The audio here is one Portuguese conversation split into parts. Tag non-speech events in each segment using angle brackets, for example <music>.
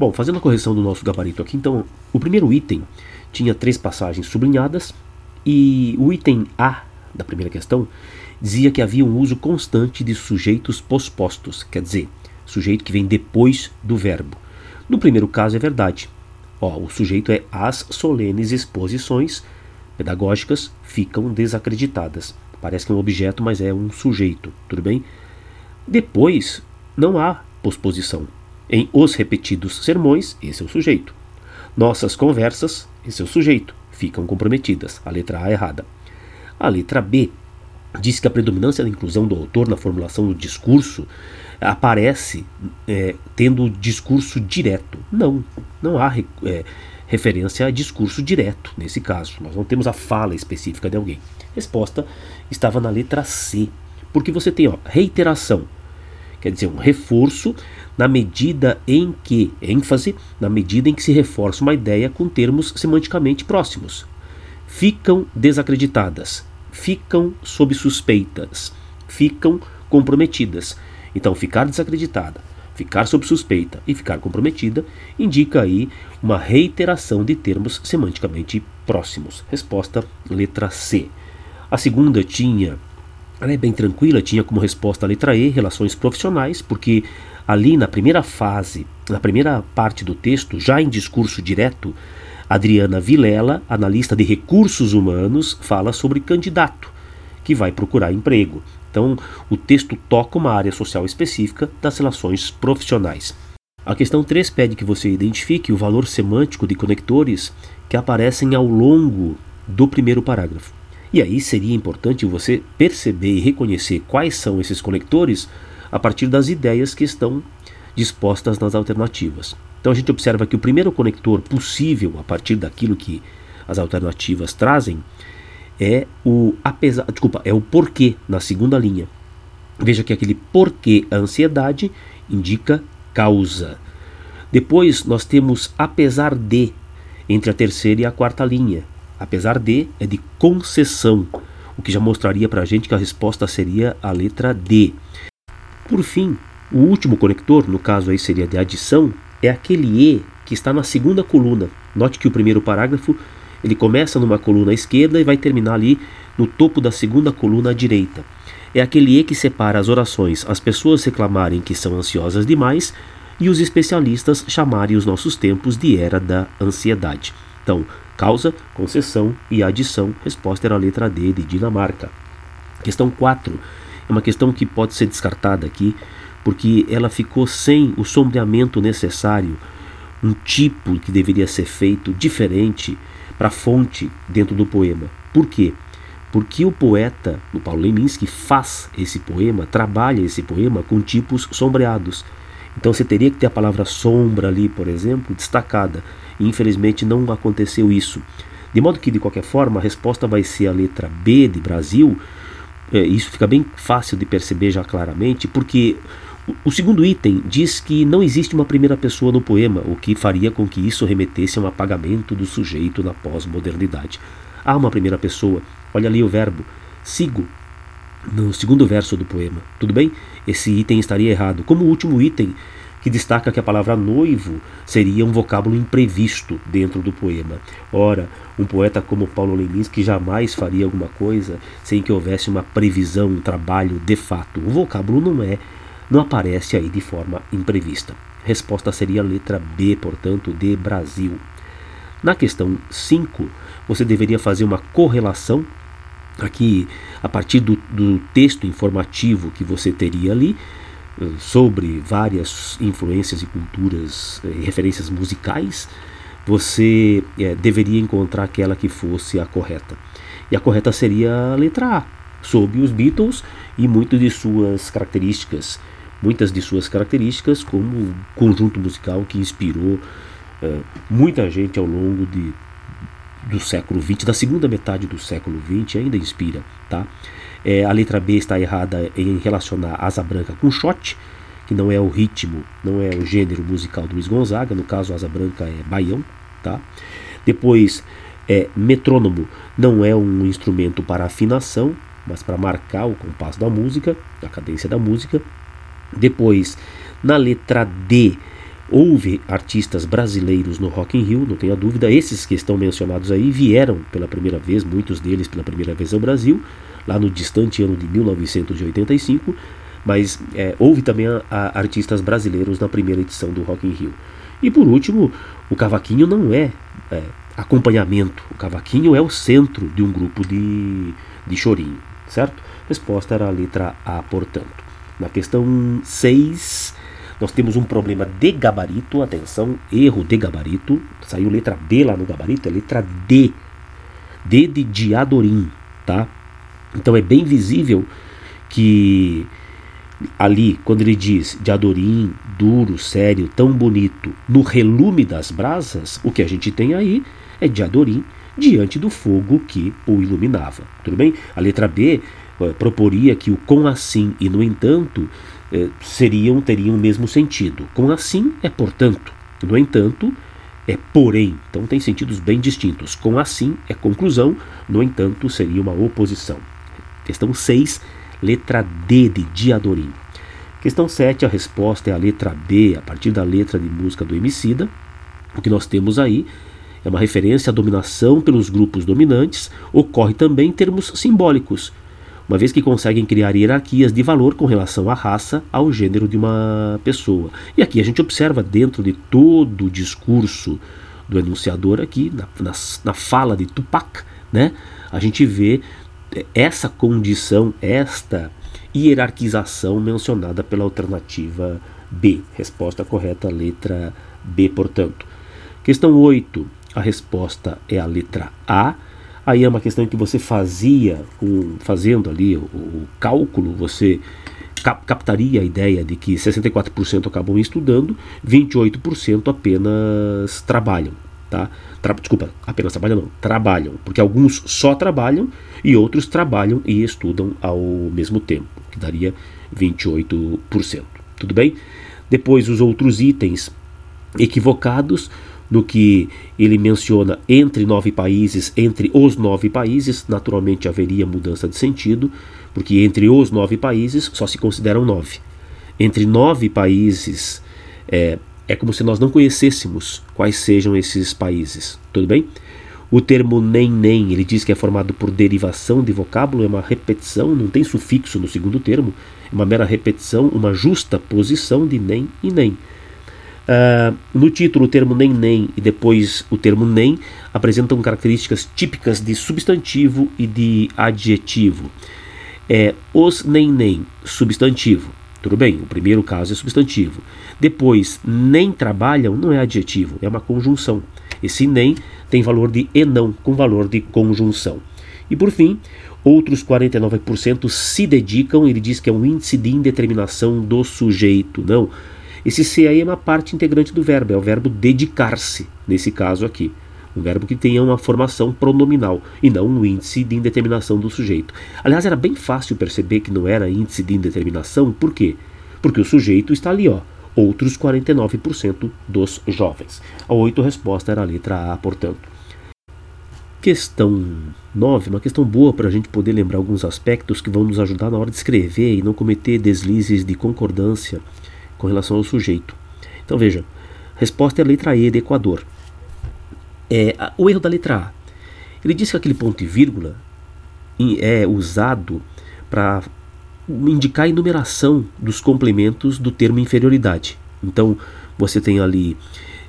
Bom, fazendo a correção do nosso gabarito aqui, então, o primeiro item tinha três passagens sublinhadas e o item A da primeira questão dizia que havia um uso constante de sujeitos pospostos, quer dizer, sujeito que vem depois do verbo. No primeiro caso é verdade. Ó, o sujeito é as solenes exposições pedagógicas ficam desacreditadas. Parece que é um objeto, mas é um sujeito, tudo bem? Depois não há posposição. Em os repetidos sermões, esse é o sujeito. Nossas conversas, esse é o sujeito, ficam comprometidas. A letra A é errada. A letra B diz que a predominância da inclusão do autor na formulação do discurso aparece é, tendo discurso direto. Não, não há é, referência a discurso direto nesse caso. Nós não temos a fala específica de alguém. Resposta estava na letra C, porque você tem ó, reiteração, quer dizer, um reforço na medida em que, ênfase, na medida em que se reforça uma ideia com termos semanticamente próximos. Ficam desacreditadas, ficam sob suspeitas, ficam comprometidas. Então, ficar desacreditada, ficar sob suspeita e ficar comprometida indica aí uma reiteração de termos semanticamente próximos. Resposta letra C. A segunda tinha, ela é bem tranquila, tinha como resposta a letra E, relações profissionais, porque ali na primeira fase, na primeira parte do texto, já em discurso direto, Adriana Vilela, analista de recursos humanos, fala sobre candidato que vai procurar emprego. Então, o texto toca uma área social específica das relações profissionais. A questão 3 pede que você identifique o valor semântico de conectores que aparecem ao longo do primeiro parágrafo. E aí seria importante você perceber e reconhecer quais são esses conectores a partir das ideias que estão dispostas nas alternativas. Então a gente observa que o primeiro conector possível a partir daquilo que as alternativas trazem é o apesar, desculpa, é o porquê na segunda linha. Veja que aquele porquê a ansiedade indica causa. Depois nós temos apesar de entre a terceira e a quarta linha. Apesar de é de concessão, o que já mostraria para a gente que a resposta seria a letra D. Por fim, o último conector, no caso aí seria de adição, é aquele E que está na segunda coluna. Note que o primeiro parágrafo ele começa numa coluna esquerda e vai terminar ali no topo da segunda coluna à direita. É aquele E que separa as orações as pessoas reclamarem que são ansiosas demais e os especialistas chamarem os nossos tempos de era da ansiedade. Então, causa, concessão e adição. Resposta era a letra D de Dinamarca. Questão 4 é uma questão que pode ser descartada aqui porque ela ficou sem o sombreamento necessário, um tipo que deveria ser feito diferente para a fonte dentro do poema. Por quê? Porque o poeta, o Paulo Leminski, faz esse poema, trabalha esse poema com tipos sombreados. Então você teria que ter a palavra sombra ali, por exemplo, destacada. E infelizmente não aconteceu isso. De modo que, de qualquer forma, a resposta vai ser a letra B de Brasil. É, isso fica bem fácil de perceber já claramente, porque o segundo item diz que não existe uma primeira pessoa no poema, o que faria com que isso remetesse a um apagamento do sujeito na pós-modernidade. Há uma primeira pessoa, olha ali o verbo, sigo, no segundo verso do poema. Tudo bem? Esse item estaria errado. Como o último item, que destaca que a palavra noivo seria um vocábulo imprevisto dentro do poema. Ora, um poeta como Paulo Leminski jamais faria alguma coisa sem que houvesse uma previsão, um trabalho de fato. O vocábulo não é não aparece aí de forma imprevista. Resposta seria a letra B, portanto, de Brasil. Na questão 5, você deveria fazer uma correlação aqui a partir do, do texto informativo que você teria ali sobre várias influências e culturas eh, e referências musicais, você é, deveria encontrar aquela que fosse a correta. E a correta seria a letra A, sobre os Beatles e muitas de suas características muitas de suas características como conjunto musical que inspirou uh, muita gente ao longo de, do século XX, da segunda metade do século XX, ainda inspira. Tá? É, a letra B está errada em relacionar Asa Branca com Shot, que não é o ritmo, não é o gênero musical do Luiz Gonzaga, no caso Asa Branca é baião. Tá? Depois, é, metrônomo não é um instrumento para afinação, mas para marcar o compasso da música, a cadência da música. Depois, na letra D, Houve artistas brasileiros no Rock in Rio, não tenha dúvida. Esses que estão mencionados aí vieram pela primeira vez, muitos deles pela primeira vez ao Brasil, lá no distante ano de 1985. Mas é, houve também a, a artistas brasileiros na primeira edição do Rock in Rio. E por último, o cavaquinho não é, é acompanhamento. O cavaquinho é o centro de um grupo de, de chorinho, certo? Resposta era a letra A, portanto. Na questão 6, nós temos um problema de gabarito, atenção, erro de gabarito. Saiu letra B lá no gabarito, é letra D. D de diadorim, tá? Então é bem visível que ali, quando ele diz diadorim, duro, sério, tão bonito, no relume das brasas, o que a gente tem aí é diadorim diante do fogo que o iluminava. Tudo bem? A letra B eh, proporia que o com assim e no entanto eh, seriam teriam o mesmo sentido. Com assim é portanto, no entanto é porém. Então tem sentidos bem distintos. Com assim é conclusão, no entanto seria uma oposição. Questão 6, letra D de Diadorim. Questão 7, a resposta é a letra B, a partir da letra de música do Emicida. O que nós temos aí é uma referência à dominação pelos grupos dominantes, ocorre também em termos simbólicos, uma vez que conseguem criar hierarquias de valor com relação à raça, ao gênero de uma pessoa. E aqui a gente observa dentro de todo o discurso do enunciador aqui, na, na, na fala de Tupac, né, a gente vê essa condição, esta hierarquização mencionada pela alternativa B. Resposta correta, letra B, portanto. Questão 8. A resposta é a letra A. Aí é uma questão que você fazia, fazendo ali o, o cálculo, você cap captaria a ideia de que 64% acabam estudando, 28% apenas trabalham. Tá? Tra desculpa, apenas trabalham não, trabalham, porque alguns só trabalham e outros trabalham e estudam ao mesmo tempo, que daria 28%. Tudo bem? Depois os outros itens equivocados no que ele menciona entre nove países, entre os nove países, naturalmente haveria mudança de sentido, porque entre os nove países só se consideram nove. Entre nove países, é, é como se nós não conhecêssemos quais sejam esses países, tudo bem? O termo nem nem, ele diz que é formado por derivação de vocábulo, é uma repetição, não tem sufixo no segundo termo, é uma mera repetição, uma justa posição de nem e nem. Uh, no título, o termo nem nem e depois o termo nem apresentam características típicas de substantivo e de adjetivo. É, os nem nem, substantivo. Tudo bem, o primeiro caso é substantivo. Depois, nem trabalham não é adjetivo, é uma conjunção. Esse nem tem valor de e não, com valor de conjunção. E por fim, outros 49% se dedicam, ele diz que é um índice de indeterminação do sujeito. Não, esse se aí é uma parte integrante do verbo, é o verbo dedicar-se, nesse caso aqui. Um verbo que tenha uma formação pronominal e não um índice de indeterminação do sujeito. Aliás, era bem fácil perceber que não era índice de indeterminação, por quê? Porque o sujeito está ali, ó, outros 49% dos jovens. A oito resposta era a letra A, portanto. Questão 9, uma questão boa para a gente poder lembrar alguns aspectos que vão nos ajudar na hora de escrever e não cometer deslizes de concordância com relação ao sujeito. Então veja, resposta é a letra E de Equador. É, o erro da letra A. Ele diz que aquele ponto e vírgula é usado para indicar a enumeração dos complementos do termo inferioridade. Então você tem ali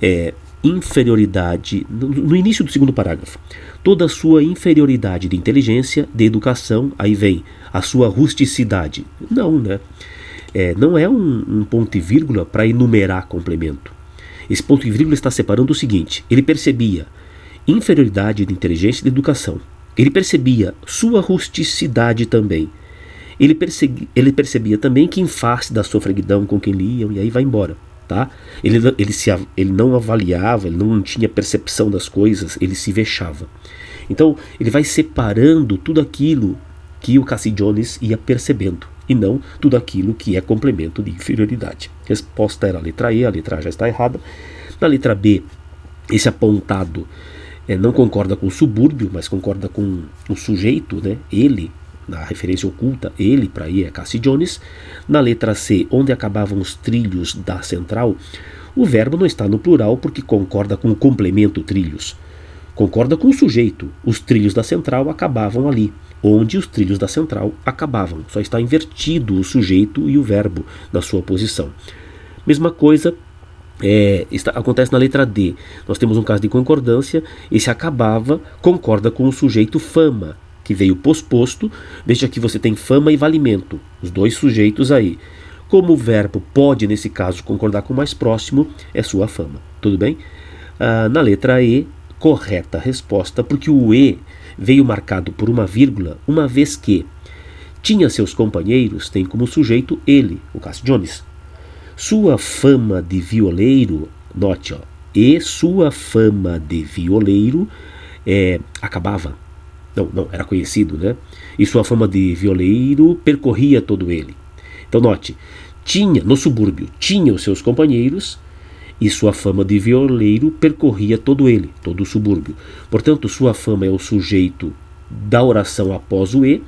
é, inferioridade, no, no, início do segundo parágrafo, toda a sua inferioridade de inteligência, de educação, aí vem a sua rusticidade. Não, né? é, não é um, um ponto e vírgula para enumerar complemento. Esse ponto e vírgula está separando o seguinte: ele percebia inferioridade de inteligência e de educação. Ele percebia sua rusticidade também. Ele, persegui, ele percebia também que em face da sofreguidão com quem liam, e aí vai embora. Tá? Ele, ele, se, ele não avaliava, ele não tinha percepção das coisas, ele se vexava. Então, ele vai separando tudo aquilo que o Cassie Jones ia percebendo e não tudo aquilo que é complemento de inferioridade. Resposta era a letra E, a letra A já está errada. Na letra B, esse apontado é, não concorda com o subúrbio, mas concorda com o sujeito, né? ele, na referência oculta, ele para aí é Cassie Jones. Na letra C, onde acabavam os trilhos da central, O verbo não está no plural porque concorda com o complemento trilhos. Concorda com o sujeito. Os trilhos da central acabavam ali, onde os trilhos da central acabavam. Só está invertido o sujeito e o verbo na sua posição. Mesma coisa é, está, acontece na letra D. Nós temos um caso de concordância. Esse acabava concorda com o sujeito fama, que veio posposto. Veja que você tem fama e valimento, os dois sujeitos aí. Como o verbo pode, nesse caso, concordar com o mais próximo, é sua fama. Tudo bem? Ah, na letra E, correta resposta, porque o E veio marcado por uma vírgula, uma vez que tinha seus companheiros, tem como sujeito ele, o Cássio Jones. Sua fama de violeiro, note, ó, e sua fama de violeiro é, acabava. Não, não, era conhecido, né? E sua fama de violeiro percorria todo ele. Então, note, tinha, no subúrbio, tinha os seus companheiros, e sua fama de violeiro percorria todo ele, todo o subúrbio. Portanto, sua fama é o sujeito da oração após o E,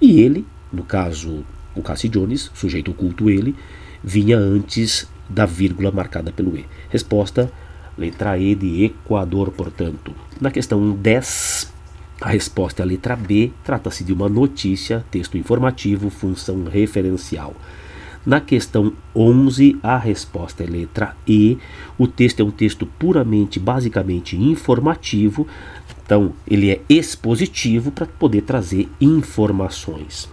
e ele, no caso, o Cassie Jones, sujeito oculto ele, vinha antes da vírgula marcada pelo E. Resposta, letra E de Equador, portanto. Na questão 10, a resposta é a letra B, trata-se de uma notícia, texto informativo, função referencial. Na questão 11, a resposta é letra E. O texto é um texto puramente, basicamente informativo, então ele é expositivo para poder trazer informações.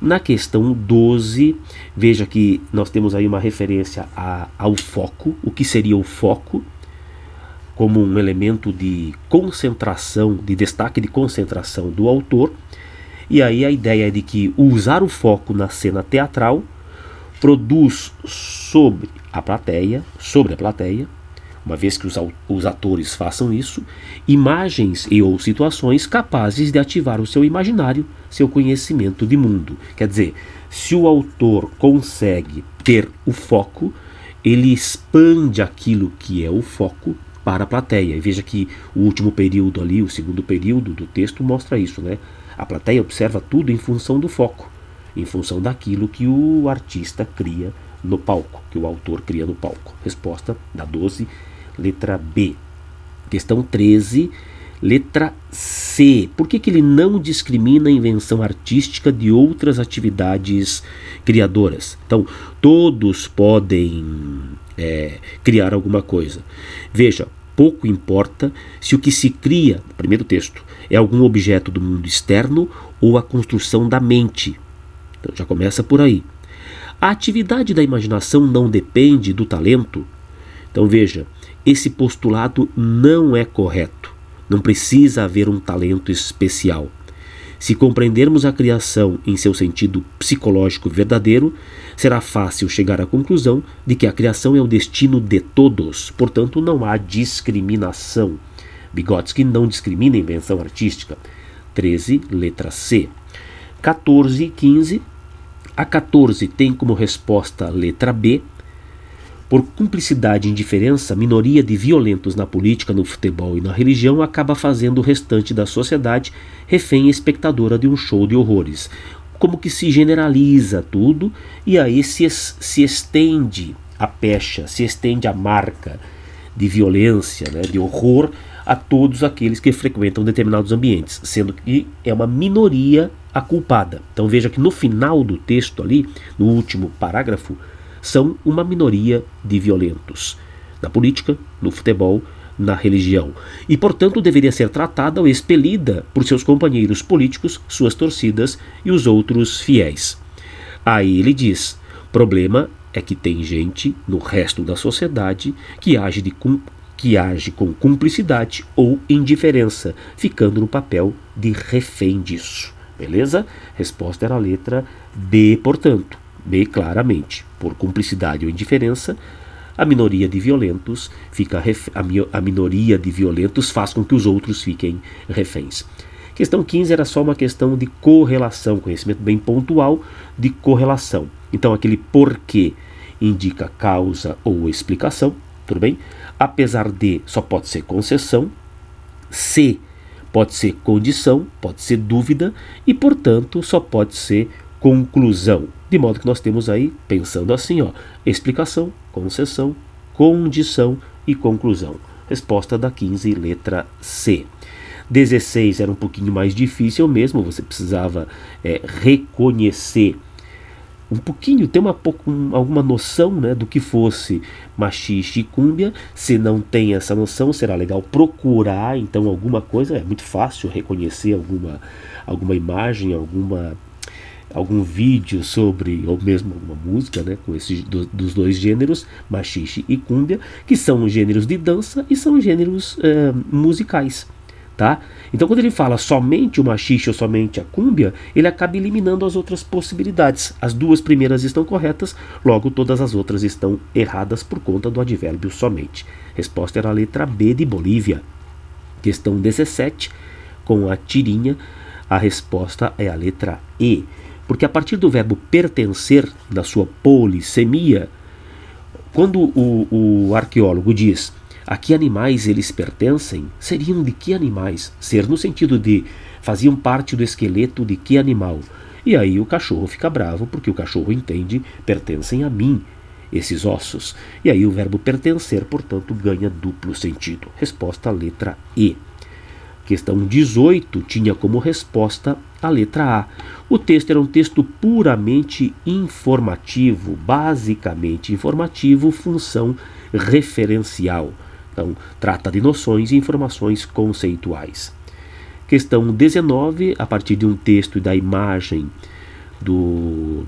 Na questão 12, veja que nós temos aí uma referência a, ao foco, o que seria o foco, como um elemento de concentração, de destaque de concentração do autor. E aí a ideia é de que usar o foco na cena teatral produz sobre a plateia, sobre a plateia, uma vez que os, os atores façam isso, imagens e ou situações capazes de ativar o seu imaginário, seu conhecimento de mundo. Quer dizer, se o autor consegue ter o foco, ele expande aquilo que é o foco para a plateia. E veja que o último período ali, o segundo período do texto mostra isso, né? A plateia observa tudo em função do foco em função daquilo que o artista cria no palco, que o autor cria no palco. Resposta da 12, letra B. Questão 13, letra C. Por que, que ele não discrimina a invenção artística de outras atividades criadoras? Então, todos podem é, criar alguma coisa. Veja, pouco importa se o que se cria, primeiro texto, é algum objeto do mundo externo ou a construção da mente, então já começa por aí. A atividade da imaginação não depende do talento. Então veja, esse postulado não é correto. Não precisa haver um talento especial. Se compreendermos a criação em seu sentido psicológico verdadeiro, será fácil chegar à conclusão de que a criação é o destino de todos, portanto, não há discriminação. Vygotsky não discrimina invenção artística. 13, letra C. 14 e 15 a 14 tem como resposta letra B. Por cumplicidade e indiferença, minoria de violentos na política, no futebol e na religião acaba fazendo o restante da sociedade refém espectadora de um show de horrores. Como que se generaliza tudo e aí se, se estende a pecha, se estende a marca de violência, né, de horror a todos aqueles que frequentam determinados ambientes, sendo que é uma minoria a culpada. Então veja que no final do texto ali, no último parágrafo, são uma minoria de violentos na política, no futebol, na religião, e portanto deveria ser tratada ou expelida por seus companheiros políticos, suas torcidas e os outros fiéis. Aí ele diz: problema é que tem gente no resto da sociedade que age, de, que age com cumplicidade ou indiferença, ficando no papel de refém disso. Beleza? Resposta era a letra B, portanto. B claramente. Por cumplicidade ou indiferença, a minoria de violentos fica ref... a minoria de violentos faz com que os outros fiquem reféns. Questão 15 era só uma questão de correlação, conhecimento bem pontual de correlação. Então aquele porquê indica causa ou explicação, tudo bem? Apesar de só pode ser concessão, se Pode ser condição, pode ser dúvida e, portanto, só pode ser conclusão. De modo que nós temos aí, pensando assim, ó, explicação, concessão, condição e conclusão. Resposta da 15, letra C. 16 era um pouquinho mais difícil mesmo, você precisava é, reconhecer um pouquinho, ter uma, um, alguma noção né, do que fosse machixe e cúmbia. Se não tem essa noção, será legal procurar então alguma coisa. É muito fácil reconhecer alguma, alguma imagem, alguma algum vídeo sobre, ou mesmo alguma música, né, com esses do, dos dois gêneros, machixe e cúmbia, que são gêneros de dança e são gêneros é, musicais. Tá? Então, quando ele fala somente o machixe ou somente a cúmbia, ele acaba eliminando as outras possibilidades. As duas primeiras estão corretas, logo todas as outras estão erradas por conta do advérbio somente. Resposta era a letra B de Bolívia. Questão 17, com a tirinha, a resposta é a letra E. Porque a partir do verbo pertencer, na sua polissemia, quando o, o arqueólogo diz a que animais eles pertencem, seriam de que animais? Ser no sentido de faziam parte do esqueleto de que animal? E aí o cachorro fica bravo porque o cachorro entende pertencem a mim esses ossos. E aí o verbo pertencer, portanto, ganha duplo sentido. Resposta letra E. Questão 18 tinha como resposta a letra A. O texto era um texto puramente informativo, basicamente informativo, função referencial. Então, trata de noções e informações conceituais. Questão 19, a partir de um texto e da imagem do,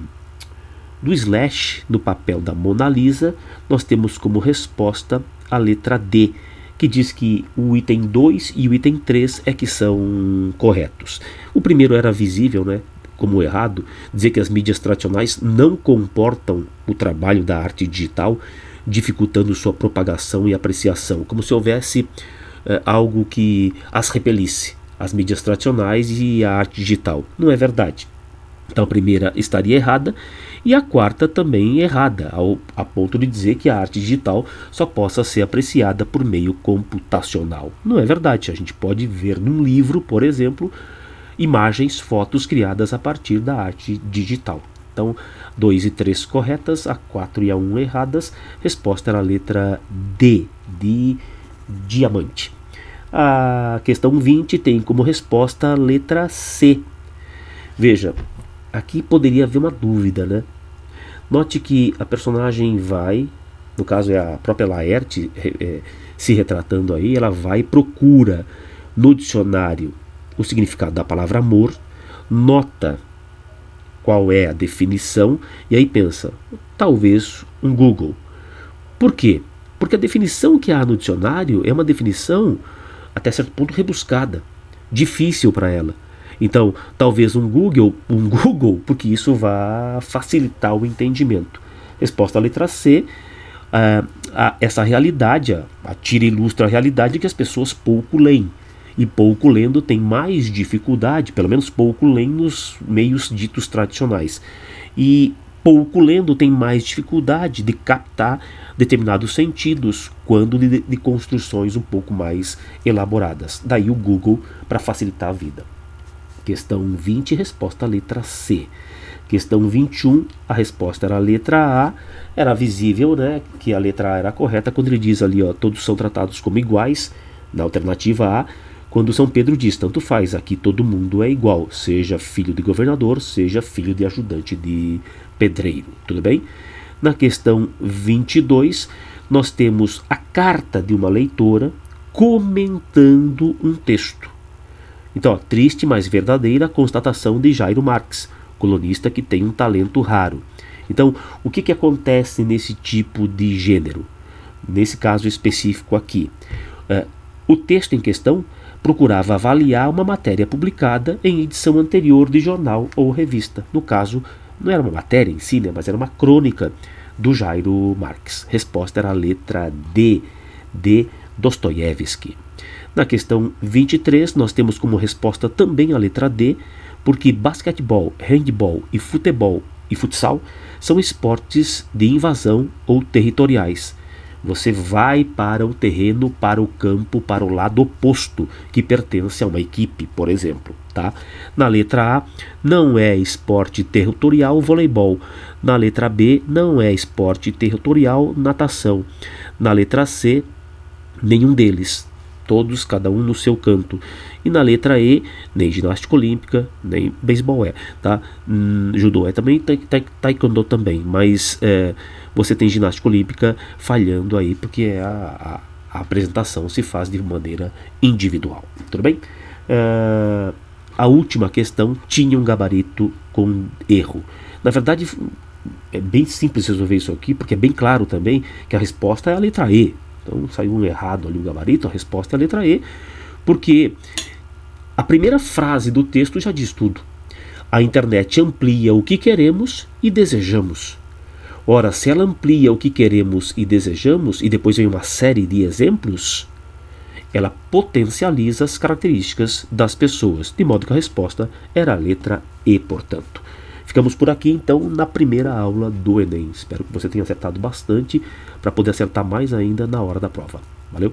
do slash no papel da Mona Lisa, nós temos como resposta a letra D, que diz que o item 2 e o item 3 é que são corretos. O primeiro era visível, né? Como errado, dizer que as mídias tradicionais não comportam o trabalho da arte digital, dificultando sua propagação e apreciação, como se houvesse é, algo que as repelisse, as mídias tradicionais e a arte digital. Não é verdade. Então a primeira estaria errada e a quarta também errada, ao, a ponto de dizer que a arte digital só possa ser apreciada por meio computacional. Não é verdade. A gente pode ver num livro, por exemplo, imagens, fotos criadas a partir da arte digital. Então, 2 e 3 corretas, a 4 e a 1 erradas. Resposta era a letra D, de diamante. A questão 20 tem como resposta a letra C. Veja, aqui poderia haver uma dúvida, né? Note que a personagem vai, no caso é a própria Laerte é, se retratando aí, ela vai e procura no dicionário o significado da palavra amor, nota qual é a definição e aí pensa, talvez um Google. Por quê? Porque a definição que há no dicionário é uma definição até certo ponto rebuscada, difícil para ela. Então, talvez um Google, um <laughs> Google, porque isso vai facilitar o entendimento. Resposta à letra C. Uh, a, essa realidade, a, a tira ilustra a realidade que as pessoas pouco leem e pouco lendo tem mais dificuldade, pelo menos pouco leem nos meios ditos tradicionais. E pouco lendo tem mais dificuldade de captar determinados sentidos quando de, de construções um pouco mais elaboradas. Daí o Google para facilitar a vida. Questão 20, resposta letra C. Questão 21, a resposta era a letra A. Era visível né, que a letra A era correta quando ele diz ali, ó, todos são tratados como iguais, na alternativa A quando São Pedro diz: tanto faz, aqui todo mundo é igual, seja filho de governador, seja filho de ajudante de pedreiro. Tudo bem? Na questão 22, nós temos a carta de uma leitora comentando um texto. Então, ó, triste, mas verdadeira constatação de Jairo Marx, colunista que tem um talento raro. Então, o que, que acontece nesse tipo de gênero? Nesse caso específico aqui, uh, o texto em questão procurava avaliar uma matéria publicada em edição anterior de jornal ou revista. No caso, não era uma matéria em si, né, mas era uma crônica do Jairo Marx. Resposta era a letra D, de Dostoiévski. Na questão 23, nós temos como resposta também a letra D, porque basquetebol, handball e futebol e futsal são esportes de invasão ou territoriais. Você vai para o terreno, para o campo, para o lado oposto, que pertence a uma equipe, por exemplo. Tá? Na letra A, não é esporte territorial voleibol. Na letra B, não é esporte territorial natação. Na letra C, nenhum deles. Todos, cada um no seu canto. E na letra E, nem ginástica olímpica, nem beisebol é. Tá? Hum, judô é também, taekwondo também. Mas é, você tem ginástica olímpica falhando aí, porque é a, a, a apresentação se faz de maneira individual. Tudo bem? Uh, a última questão tinha um gabarito com erro. Na verdade, é bem simples resolver isso aqui, porque é bem claro também que a resposta é a letra E. Então saiu um errado ali o gabarito, a resposta é a letra E, porque a primeira frase do texto já diz tudo. A internet amplia o que queremos e desejamos. Ora, se ela amplia o que queremos e desejamos, e depois vem uma série de exemplos, ela potencializa as características das pessoas, de modo que a resposta era a letra E, portanto. Ficamos por aqui então na primeira aula do Enem. Espero que você tenha acertado bastante para poder acertar mais ainda na hora da prova. Valeu!